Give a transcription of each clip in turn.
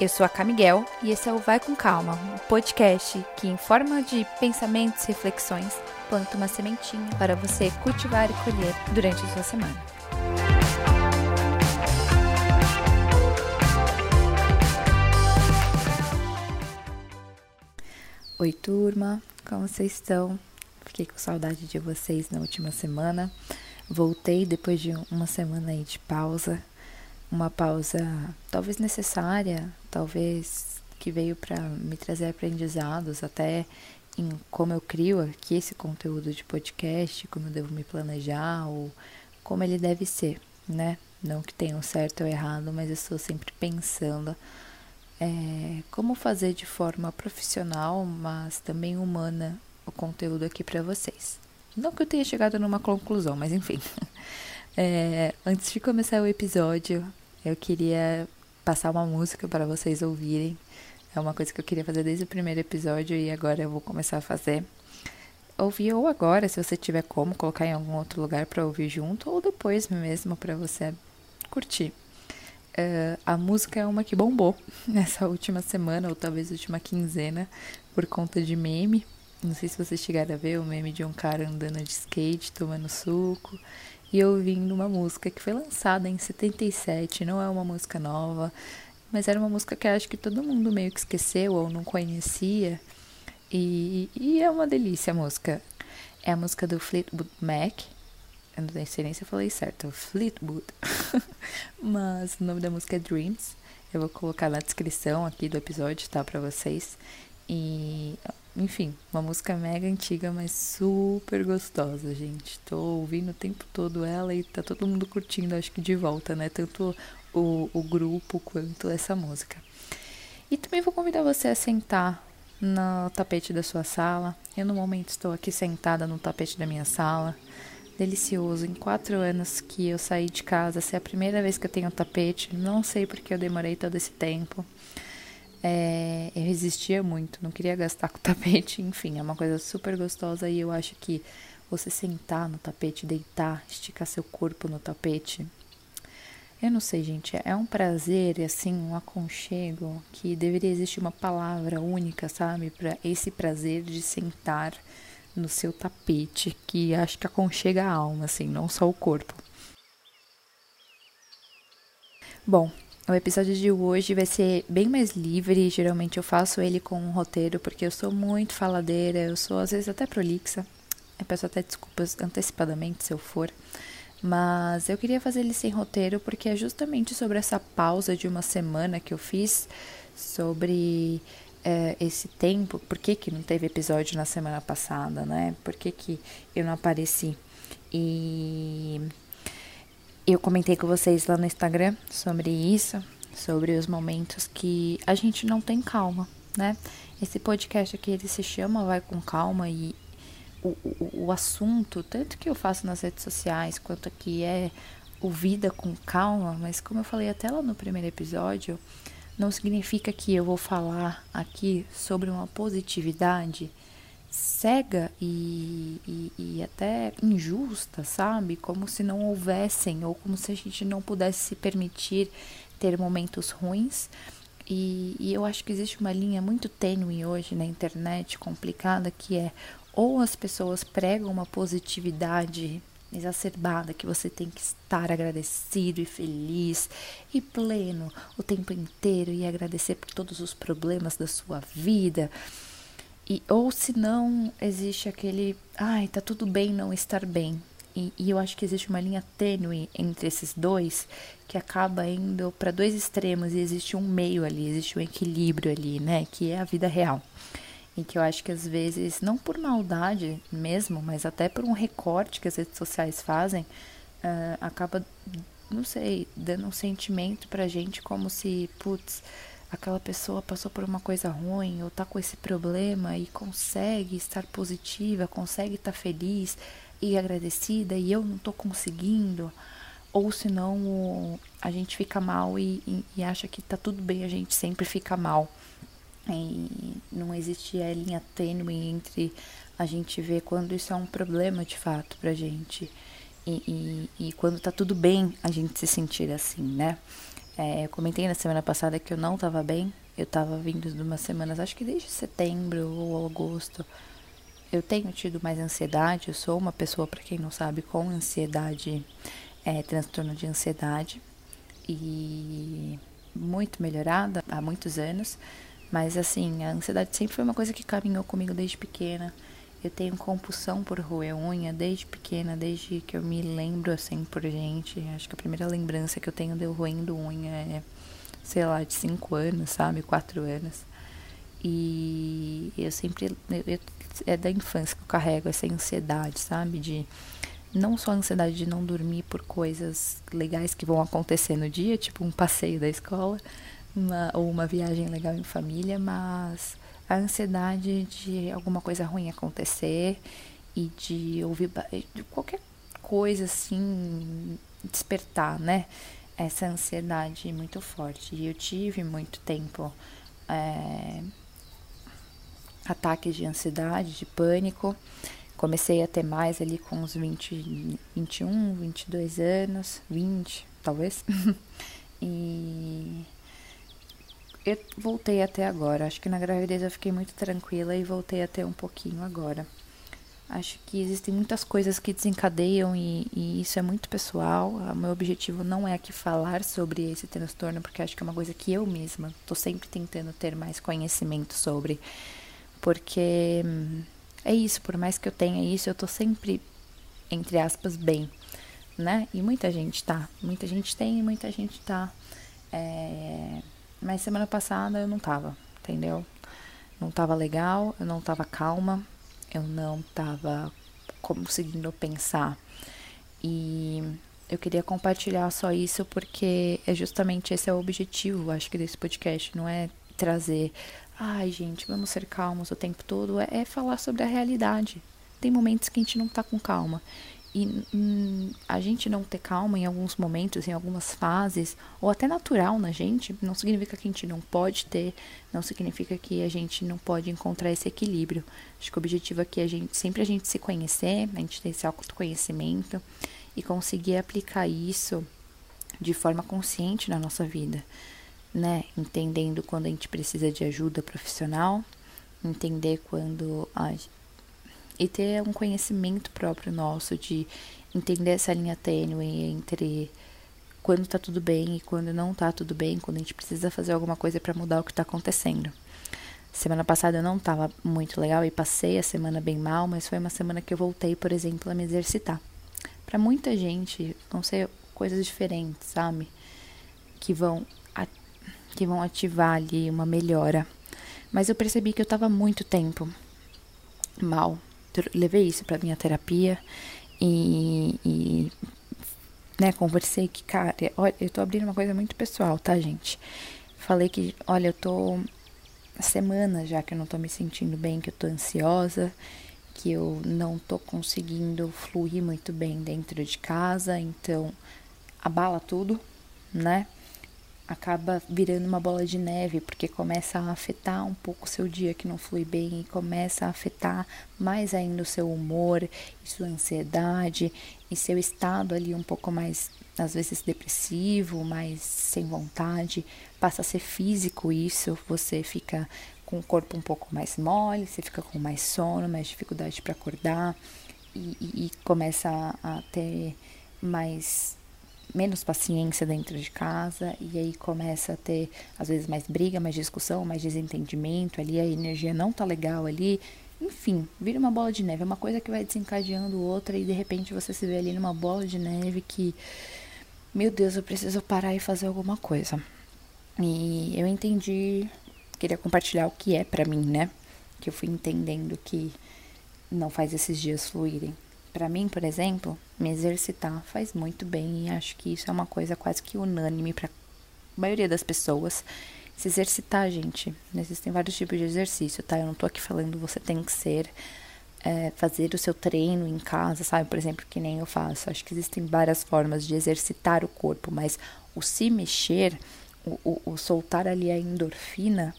Eu sou a Camiguel e esse é o Vai com Calma, um podcast que, em forma de pensamentos e reflexões, planta uma sementinha para você cultivar e colher durante a sua semana. Oi, turma, como vocês estão? Fiquei com saudade de vocês na última semana. Voltei depois de uma semana aí de pausa, uma pausa talvez necessária, talvez que veio para me trazer aprendizados até em como eu crio aqui esse conteúdo de podcast, como eu devo me planejar ou como ele deve ser, né? Não que tenha um certo ou errado, mas eu estou sempre pensando é, como fazer de forma profissional, mas também humana o conteúdo aqui para vocês. Não que eu tenha chegado numa conclusão, mas enfim. É, antes de começar o episódio, eu queria passar uma música para vocês ouvirem. É uma coisa que eu queria fazer desde o primeiro episódio e agora eu vou começar a fazer. Ouvir ou agora, se você tiver como, colocar em algum outro lugar para ouvir junto, ou depois mesmo para você curtir. Uh, a música é uma que bombou nessa última semana, ou talvez última quinzena, por conta de meme. Não sei se vocês chegaram a ver o meme de um cara andando de skate, tomando suco e ouvindo uma música que foi lançada em 77, não é uma música nova, mas era uma música que acho que todo mundo meio que esqueceu ou não conhecia. E, e é uma delícia a música. É a música do Fleetwood Mac. Eu não sei nem se eu falei certo, Fleetwood. mas o nome da música é Dreams. Eu vou colocar na descrição aqui do episódio, tá, para vocês. E enfim, uma música mega antiga, mas super gostosa, gente. Tô ouvindo o tempo todo ela e tá todo mundo curtindo, acho que de volta, né? Tanto o, o grupo quanto essa música. E também vou convidar você a sentar no tapete da sua sala. Eu, no momento, estou aqui sentada no tapete da minha sala. Delicioso. Em quatro anos que eu saí de casa, essa é a primeira vez que eu tenho tapete. Não sei porque eu demorei todo esse tempo. É, eu resistia muito, não queria gastar com tapete, enfim, é uma coisa super gostosa e eu acho que você sentar no tapete, deitar, esticar seu corpo no tapete, eu não sei, gente, é um prazer assim, um aconchego que deveria existir uma palavra única, sabe, para esse prazer de sentar no seu tapete, que acho que aconchega a alma, assim, não só o corpo. Bom, o episódio de hoje vai ser bem mais livre. Geralmente eu faço ele com um roteiro, porque eu sou muito faladeira, eu sou às vezes até prolixa. Eu peço até desculpas antecipadamente se eu for. Mas eu queria fazer ele sem roteiro, porque é justamente sobre essa pausa de uma semana que eu fiz, sobre é, esse tempo, por que, que não teve episódio na semana passada, né? Por que, que eu não apareci? E eu comentei com vocês lá no Instagram sobre isso, sobre os momentos que a gente não tem calma, né? Esse podcast aqui ele se chama Vai com Calma e o, o, o assunto, tanto que eu faço nas redes sociais quanto aqui é o Vida com Calma, mas como eu falei até lá no primeiro episódio, não significa que eu vou falar aqui sobre uma positividade cega e, e, e, até injusta, sabe? Como se não houvessem, ou como se a gente não pudesse se permitir ter momentos ruins. E, e eu acho que existe uma linha muito tênue hoje na internet, complicada, que é ou as pessoas pregam uma positividade exacerbada que você tem que estar agradecido e feliz e pleno o tempo inteiro e agradecer por todos os problemas da sua vida e, ou se não, existe aquele, ai, tá tudo bem não estar bem. E, e eu acho que existe uma linha tênue entre esses dois que acaba indo para dois extremos e existe um meio ali, existe um equilíbrio ali, né? Que é a vida real. E que eu acho que às vezes, não por maldade mesmo, mas até por um recorte que as redes sociais fazem, uh, acaba, não sei, dando um sentimento pra gente como se, putz, aquela pessoa passou por uma coisa ruim ou tá com esse problema e consegue estar positiva, consegue estar feliz e agradecida e eu não tô conseguindo, ou senão a gente fica mal e, e, e acha que tá tudo bem, a gente sempre fica mal. E não existe a linha tênue entre a gente ver quando isso é um problema de fato pra gente e, e, e quando tá tudo bem a gente se sentir assim, né? É, eu comentei na semana passada que eu não estava bem. Eu estava vindo de umas semanas, acho que desde setembro ou agosto. Eu tenho tido mais ansiedade. Eu sou uma pessoa, para quem não sabe, com ansiedade, é, transtorno de ansiedade. E muito melhorada há muitos anos. Mas assim, a ansiedade sempre foi uma coisa que caminhou comigo desde pequena. Eu tenho compulsão por roer unha desde pequena, desde que eu me lembro assim por gente. Acho que a primeira lembrança que eu tenho de eu roendo unha é, sei lá, de 5 anos, sabe? 4 anos. E eu sempre. Eu, eu, é da infância que eu carrego essa ansiedade, sabe? De. Não só a ansiedade de não dormir por coisas legais que vão acontecer no dia, tipo um passeio da escola, uma, ou uma viagem legal em família, mas a ansiedade de alguma coisa ruim acontecer e de ouvir de qualquer coisa assim despertar, né? Essa ansiedade muito forte. E eu tive muito tempo é, ataques de ansiedade, de pânico. Comecei a ter mais ali com uns 20, 21, 22 anos, 20 talvez. e eu voltei até agora. Acho que na gravidez eu fiquei muito tranquila e voltei até um pouquinho agora. Acho que existem muitas coisas que desencadeiam e, e, isso é muito pessoal. O meu objetivo não é aqui falar sobre esse transtorno, porque acho que é uma coisa que eu mesma estou sempre tentando ter mais conhecimento sobre. Porque hum, é isso, por mais que eu tenha isso, eu estou sempre, entre aspas, bem, né? E muita gente tá. Muita gente tem e muita gente tá. É mas semana passada eu não tava, entendeu? Não tava legal, eu não tava calma, eu não tava conseguindo pensar. E eu queria compartilhar só isso porque é justamente esse é o objetivo, acho que desse podcast, não é trazer, ai gente, vamos ser calmos o tempo todo, é, é falar sobre a realidade. Tem momentos que a gente não tá com calma. E hum, a gente não ter calma em alguns momentos, em algumas fases, ou até natural na gente, não significa que a gente não pode ter, não significa que a gente não pode encontrar esse equilíbrio. Acho que o objetivo aqui é a gente, sempre a gente se conhecer, a gente ter esse autoconhecimento e conseguir aplicar isso de forma consciente na nossa vida, né? Entendendo quando a gente precisa de ajuda profissional, entender quando a e ter um conhecimento próprio nosso de entender essa linha tênue entre quando tá tudo bem e quando não tá tudo bem, quando a gente precisa fazer alguma coisa para mudar o que tá acontecendo. Semana passada eu não tava muito legal e passei a semana bem mal, mas foi uma semana que eu voltei, por exemplo, a me exercitar. Para muita gente vão ser coisas diferentes, sabe? Que vão que vão ativar ali uma melhora. Mas eu percebi que eu tava muito tempo mal, levei isso para minha terapia e, e né, conversei que, cara, olha, eu tô abrindo uma coisa muito pessoal, tá, gente? Falei que, olha, eu tô semanas já que eu não tô me sentindo bem, que eu tô ansiosa, que eu não tô conseguindo fluir muito bem dentro de casa, então abala tudo, né? Acaba virando uma bola de neve, porque começa a afetar um pouco o seu dia que não flui bem e começa a afetar mais ainda o seu humor e sua ansiedade e seu estado ali um pouco mais às vezes depressivo, mais sem vontade, passa a ser físico isso, você fica com o corpo um pouco mais mole, você fica com mais sono, mais dificuldade para acordar e, e, e começa a, a ter mais menos paciência dentro de casa e aí começa a ter às vezes mais briga, mais discussão, mais desentendimento, ali a energia não tá legal ali. Enfim, vira uma bola de neve, é uma coisa que vai desencadeando outra e de repente você se vê ali numa bola de neve que meu Deus, eu preciso parar e fazer alguma coisa. E eu entendi, queria compartilhar o que é para mim, né? Que eu fui entendendo que não faz esses dias fluírem. Para mim, por exemplo, me exercitar faz muito bem e acho que isso é uma coisa quase que unânime para maioria das pessoas. Se exercitar, gente, existem vários tipos de exercício, tá? Eu não tô aqui falando você tem que ser é, fazer o seu treino em casa, sabe? Por exemplo, que nem eu faço. Acho que existem várias formas de exercitar o corpo, mas o se mexer, o, o, o soltar ali a endorfina,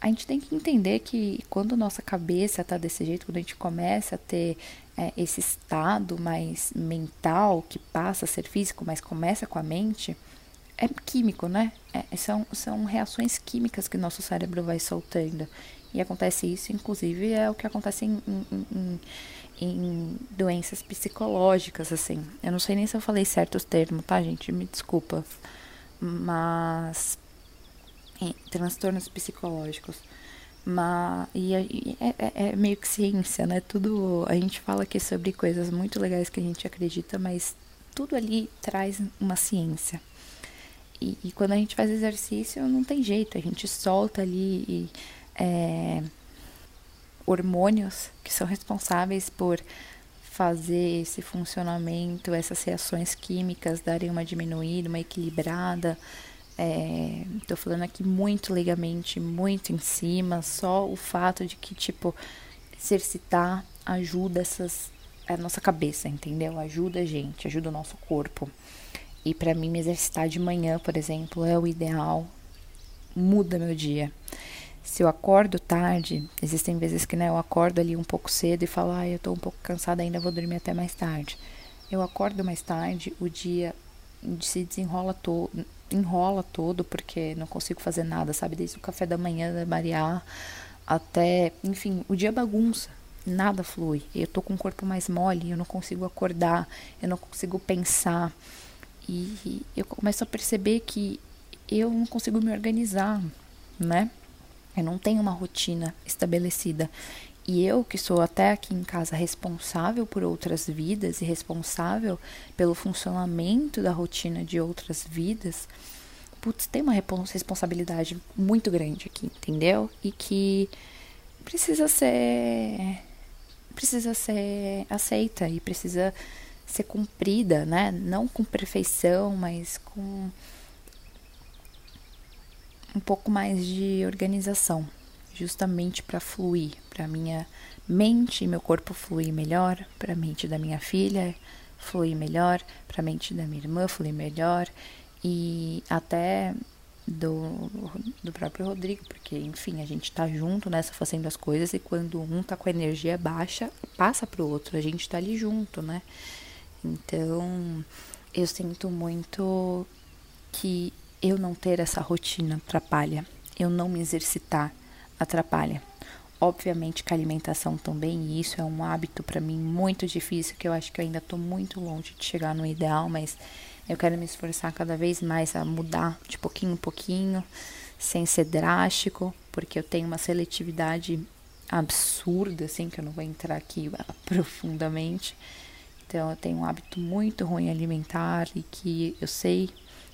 a gente tem que entender que quando nossa cabeça tá desse jeito, quando a gente começa a ter é, esse estado mais mental que passa a ser físico, mas começa com a mente, é químico, né? É, são, são reações químicas que nosso cérebro vai soltando. E acontece isso, inclusive, é o que acontece em, em, em, doenças psicológicas, assim. Eu não sei nem se eu falei certos termos, tá, gente? Me desculpa. Mas. Em transtornos psicológicos. Mas, e, é, é, é, meio que ciência, né? Tudo. A gente fala aqui sobre coisas muito legais que a gente acredita, mas tudo ali traz uma ciência. E, e quando a gente faz exercício, não tem jeito, a gente solta ali. E, é, hormônios que são responsáveis por fazer esse funcionamento, essas reações químicas darem uma diminuída, uma equilibrada. Estou é, falando aqui muito legalmente, muito em cima, só o fato de que, tipo, exercitar ajuda essas, a nossa cabeça, entendeu? Ajuda a gente, ajuda o nosso corpo. E para mim, me exercitar de manhã, por exemplo, é o ideal, muda meu dia. Se eu acordo tarde, existem vezes que né, eu acordo ali um pouco cedo e falo, ah, eu tô um pouco cansada ainda, vou dormir até mais tarde. Eu acordo mais tarde, o dia se desenrola todo, enrola todo, porque não consigo fazer nada, sabe? Desde o café da manhã da Mariá até, enfim, o dia bagunça, nada flui. Eu tô com o corpo mais mole, eu não consigo acordar, eu não consigo pensar. E eu começo a perceber que eu não consigo me organizar, né? Eu não tenho uma rotina estabelecida. E eu, que sou até aqui em casa responsável por outras vidas e responsável pelo funcionamento da rotina de outras vidas, putz, tem uma responsabilidade muito grande aqui, entendeu? E que precisa ser precisa ser aceita e precisa ser cumprida, né? Não com perfeição, mas com um pouco mais de organização, justamente para fluir, para minha mente e meu corpo fluir melhor, para a mente da minha filha fluir melhor, para a mente da minha irmã fluir melhor e até do, do próprio Rodrigo, porque enfim, a gente tá junto nessa fazendo as coisas e quando um tá com a energia baixa, passa pro outro, a gente tá ali junto, né? Então, eu sinto muito que eu não ter essa rotina atrapalha, eu não me exercitar atrapalha. Obviamente que a alimentação também, e isso é um hábito para mim muito difícil, que eu acho que eu ainda estou muito longe de chegar no ideal, mas eu quero me esforçar cada vez mais a mudar de pouquinho em pouquinho, sem ser drástico, porque eu tenho uma seletividade absurda, assim, que eu não vou entrar aqui profundamente. Então, eu tenho um hábito muito ruim alimentar e que eu sei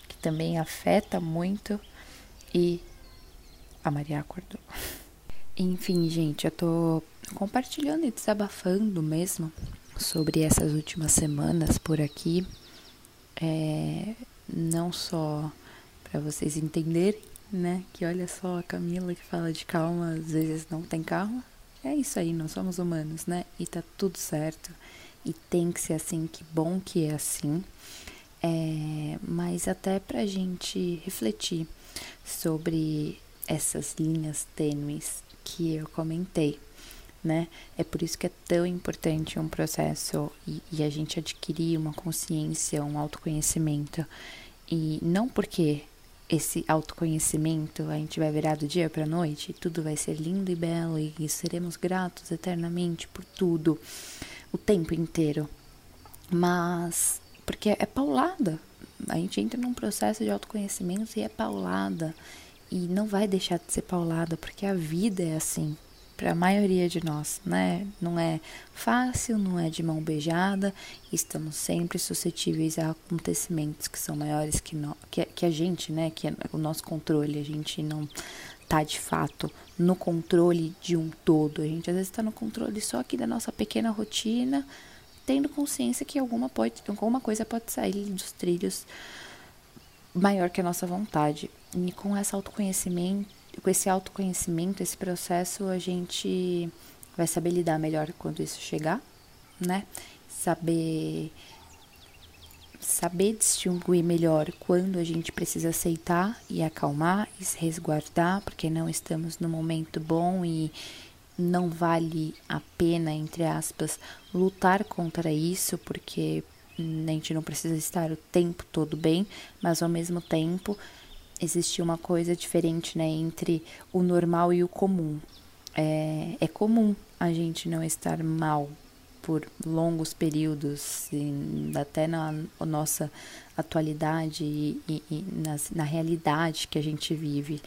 que também afeta muito. E a Maria acordou. Enfim, gente, eu tô compartilhando e desabafando mesmo sobre essas últimas semanas por aqui. É, não só para vocês entenderem, né? Que olha só a Camila que fala de calma, às vezes não tem calma. É isso aí, nós somos humanos, né? E tá tudo certo. E tem que ser assim, que bom que é assim é, mas até para a gente refletir sobre essas linhas tênues que eu comentei, né? É por isso que é tão importante um processo e, e a gente adquirir uma consciência, um autoconhecimento. E não porque esse autoconhecimento a gente vai virar do dia para noite, tudo vai ser lindo e belo e seremos gratos eternamente por tudo o tempo inteiro. Mas porque é paulada. A gente entra num processo de autoconhecimento e é paulada. E não vai deixar de ser paulada, porque a vida é assim, para a maioria de nós, né? Não é fácil, não é de mão beijada, estamos sempre suscetíveis a acontecimentos que são maiores que, no, que, que a gente, né? Que é o nosso controle, a gente não tá de fato no controle de um todo, a gente às vezes está no controle só aqui da nossa pequena rotina, tendo consciência que alguma, pode, alguma coisa pode sair dos trilhos maior que a nossa vontade. E com esse autoconhecimento, com esse autoconhecimento, esse processo, a gente vai saber lidar melhor quando isso chegar, né? Saber saber distinguir melhor quando a gente precisa aceitar e acalmar e se resguardar, porque não estamos no momento bom e não vale a pena, entre aspas, lutar contra isso, porque a gente não precisa estar o tempo todo bem, mas ao mesmo tempo existe uma coisa diferente, né, entre o normal e o comum. É, é comum a gente não estar mal por longos períodos, até na nossa atualidade e, e, e nas, na realidade que a gente vive,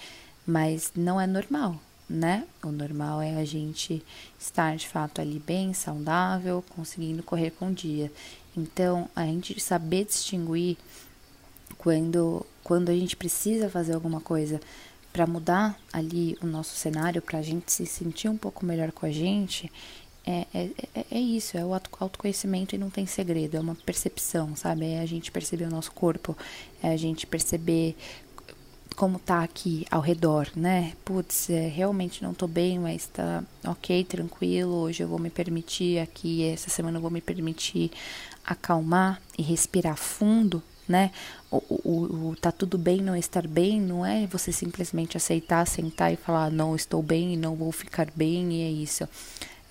mas não é normal, né? O normal é a gente estar de fato ali bem, saudável, conseguindo correr com o dia. Então, a gente saber distinguir quando, quando a gente precisa fazer alguma coisa para mudar ali o nosso cenário, para a gente se sentir um pouco melhor com a gente, é, é, é, é, isso, é o autoconhecimento e não tem segredo, é uma percepção, sabe? É a gente perceber o nosso corpo, é a gente perceber como tá aqui ao redor, né? Putz, é, realmente não tô bem, mas tá ok, tranquilo. Hoje eu vou me permitir aqui, essa semana eu vou me permitir acalmar e respirar fundo, né? O, o, o, tá tudo bem não estar bem não é você simplesmente aceitar, sentar e falar não estou bem e não vou ficar bem e é isso.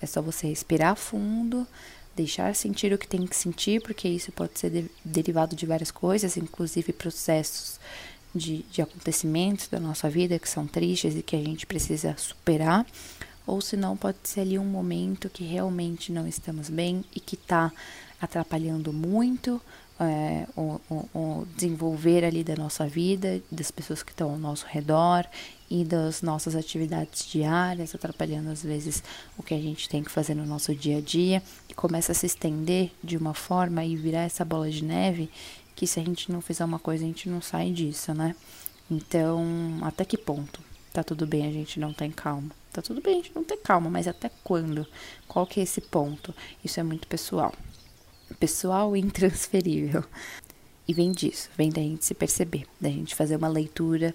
É só você respirar fundo, deixar sentir o que tem que sentir, porque isso pode ser de, derivado de várias coisas, inclusive processos de, de acontecimentos da nossa vida que são tristes e que a gente precisa superar, ou se não, pode ser ali um momento que realmente não estamos bem e que está atrapalhando muito é, o, o, o, desenvolver ali da nossa vida, das pessoas que estão ao nosso redor e das nossas atividades diárias, atrapalhando às vezes o que a gente tem que fazer no nosso dia a dia e começa a se estender de uma forma e virar essa bola de neve que se a gente não fizer uma coisa, a gente não sai disso, né? Então, até que ponto tá tudo bem a gente não tem calma? Tá tudo bem a gente não ter calma, mas até quando? Qual que é esse ponto? Isso é muito pessoal. Pessoal e intransferível. E vem disso, vem da gente se perceber, da gente fazer uma leitura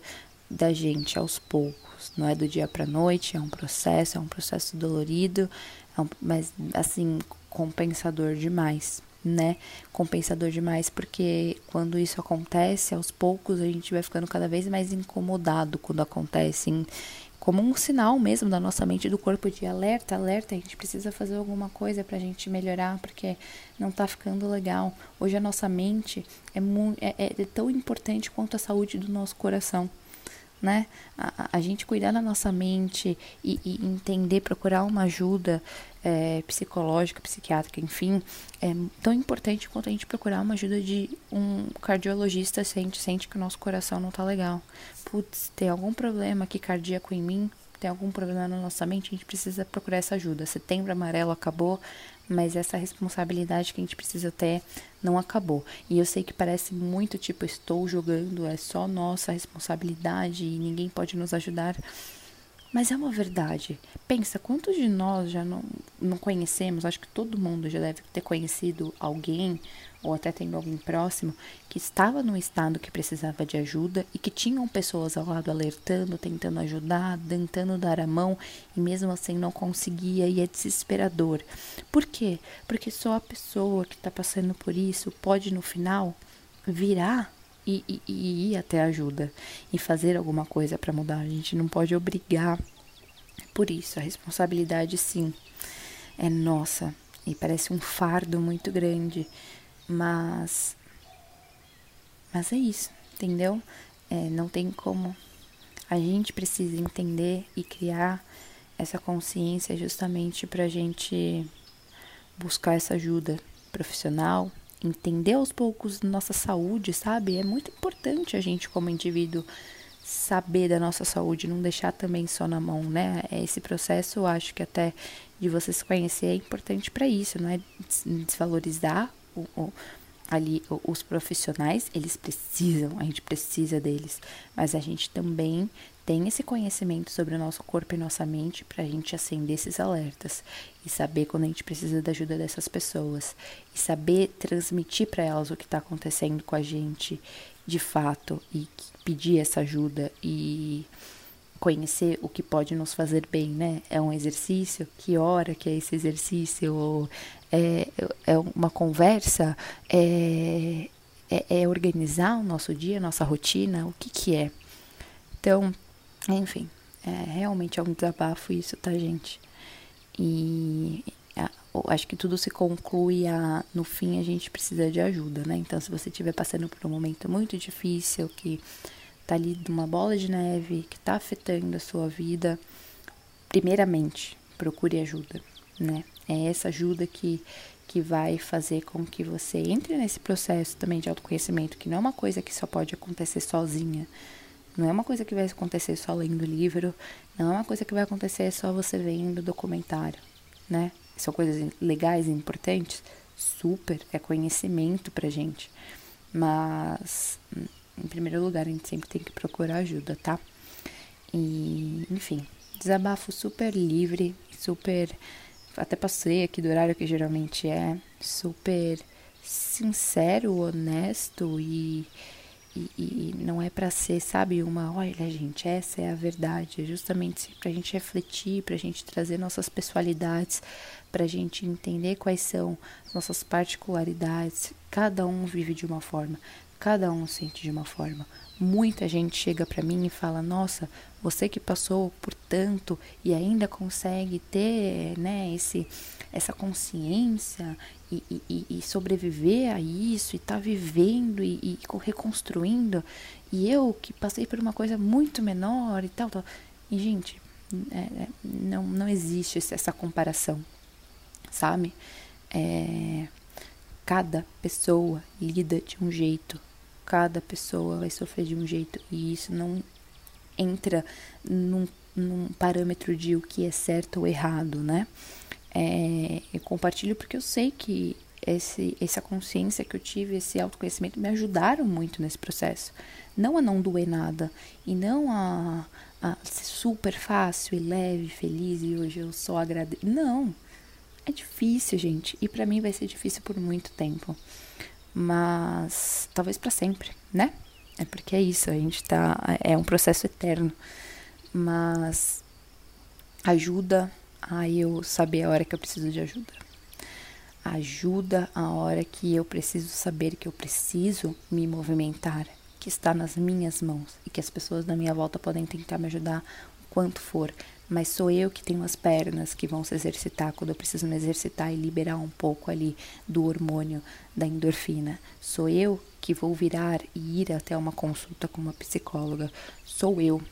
da gente aos poucos. Não é do dia para noite, é um processo, é um processo dolorido, é um, mas assim compensador demais né, compensador demais, porque quando isso acontece, aos poucos a gente vai ficando cada vez mais incomodado quando acontece, em, como um sinal mesmo da nossa mente do corpo de alerta, alerta, a gente precisa fazer alguma coisa pra gente melhorar, porque não tá ficando legal. Hoje a nossa mente é, é, é tão importante quanto a saúde do nosso coração né? A, a gente cuidar da nossa mente e, e entender, procurar uma ajuda é, psicológica, psiquiátrica, enfim, é tão importante quanto a gente procurar uma ajuda de um cardiologista se a gente sente que o nosso coração não tá legal. Putz, tem algum problema aqui cardíaco em mim? Tem algum problema na nossa mente? A gente precisa procurar essa ajuda. Setembro amarelo acabou, mas essa responsabilidade que a gente precisa ter não acabou. E eu sei que parece muito tipo, estou jogando, é só nossa responsabilidade e ninguém pode nos ajudar. Mas é uma verdade. Pensa, quantos de nós já não, não conhecemos? Acho que todo mundo já deve ter conhecido alguém, ou até tendo alguém próximo, que estava num estado que precisava de ajuda e que tinham pessoas ao lado alertando, tentando ajudar, tentando dar a mão e mesmo assim não conseguia e é desesperador. Por quê? Porque só a pessoa que está passando por isso pode no final virar e, e, e ir até ajuda e fazer alguma coisa para mudar. A gente não pode obrigar por isso. A responsabilidade, sim, é nossa e parece um fardo muito grande, mas mas é isso, entendeu? É, não tem como. A gente precisa entender e criar essa consciência justamente para a gente buscar essa ajuda profissional, entender aos poucos nossa saúde, sabe? É muito importante a gente, como indivíduo, saber da nossa saúde, não deixar também só na mão, né? Esse processo, eu acho que até de você se conhecer é importante para isso, não é desvalorizar o, o ali os profissionais, eles precisam, a gente precisa deles, mas a gente também tem esse conhecimento sobre o nosso corpo e nossa mente para a gente acender esses alertas e saber quando a gente precisa da ajuda dessas pessoas e saber transmitir para elas o que está acontecendo com a gente de fato e pedir essa ajuda e conhecer o que pode nos fazer bem, né? É um exercício? Que hora que é esse exercício? Ou é, é uma conversa? É, é, é organizar o nosso dia, nossa rotina? O que que é? Então, enfim, é, realmente é um desabafo isso, tá, gente? E acho que tudo se conclui a no fim a gente precisa de ajuda, né? Então, se você estiver passando por um momento muito difícil, que tá ali uma bola de neve, que tá afetando a sua vida, primeiramente, procure ajuda, né? É essa ajuda que que vai fazer com que você entre nesse processo também de autoconhecimento, que não é uma coisa que só pode acontecer sozinha. Não é uma coisa que vai acontecer só lendo livro, não é uma coisa que vai acontecer só você vendo documentário, né? São coisas legais e importantes, super, é conhecimento pra gente. Mas, em primeiro lugar, a gente sempre tem que procurar ajuda, tá? E, enfim, desabafo super livre, super. Até passei aqui do horário que geralmente é, super sincero, honesto e e, e não é para ser, sabe, uma, olha, gente, essa é a verdade. É justamente para a gente refletir, para a gente trazer nossas pessoalidades, para a gente entender quais são nossas particularidades. Cada um vive de uma forma, cada um sente de uma forma. Muita gente chega para mim e fala: Nossa, você que passou por tanto e ainda consegue ter, né, esse, essa consciência e, e, e sobreviver a isso e tá vivendo e, e, reconstruindo. E eu que passei por uma coisa muito menor e tal, tal. E, gente, é, é não, não existe essa comparação, sabe? É, cada pessoa lida de um jeito, cada pessoa vai sofrer de um jeito e isso não entra num, num parâmetro de o que é certo ou errado, né? É, eu compartilho porque eu sei que esse, essa consciência que eu tive, esse autoconhecimento me ajudaram muito nesse processo. Não a não doer nada e não a, a ser super fácil e leve, feliz e hoje eu só agradeço. Não, é difícil, gente. E para mim vai ser difícil por muito tempo. Mas talvez para sempre, né? É porque é isso, a gente tá. É um processo eterno. Mas ajuda a eu saber a hora que eu preciso de ajuda. Ajuda a hora que eu preciso saber que eu preciso me movimentar, que está nas minhas mãos e que as pessoas da minha volta podem tentar me ajudar o quanto for, mas sou eu que tenho as pernas que vão se exercitar quando eu preciso me exercitar e liberar um pouco ali do hormônio da endorfina. Sou eu que vou virar e ir até uma consulta com uma psicóloga. Sou eu,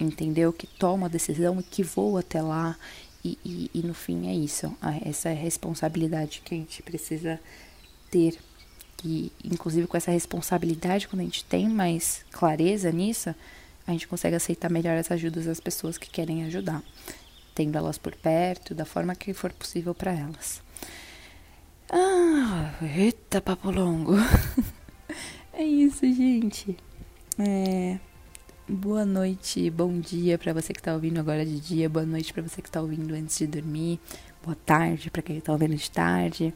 entendeu? Que tomo a decisão e que vou até lá e, e, e no fim é isso, essa responsabilidade que a gente precisa ter. E, inclusive, com essa responsabilidade, quando a gente tem mais clareza nisso, a gente consegue aceitar melhor as ajudas das pessoas que querem ajudar, tendo elas por perto, da forma que for possível para elas. Ah, eita, papo longo. é isso, gente. É. Boa noite, bom dia para você que está ouvindo agora de dia, boa noite para você que está ouvindo antes de dormir, boa tarde para quem está ouvindo de tarde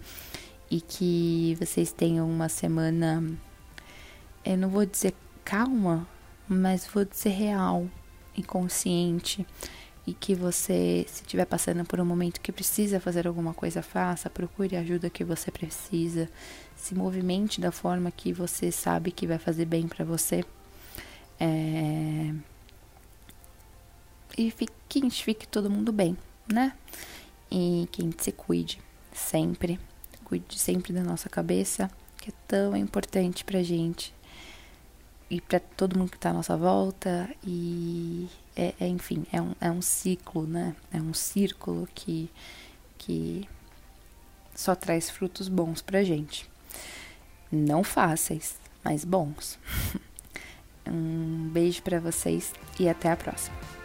e que vocês tenham uma semana, eu não vou dizer calma, mas vou dizer real e consciente e que você, se estiver passando por um momento que precisa fazer alguma coisa, faça, procure a ajuda que você precisa, se movimente da forma que você sabe que vai fazer bem para você é... E fique, que a gente fique todo mundo bem, né? E que a gente se cuide sempre. Cuide sempre da nossa cabeça, que é tão importante pra gente. E pra todo mundo que tá à nossa volta. E, é, é, enfim, é um, é um ciclo, né? É um círculo que, que só traz frutos bons pra gente. Não fáceis, mas bons. Um beijo para vocês e até a próxima.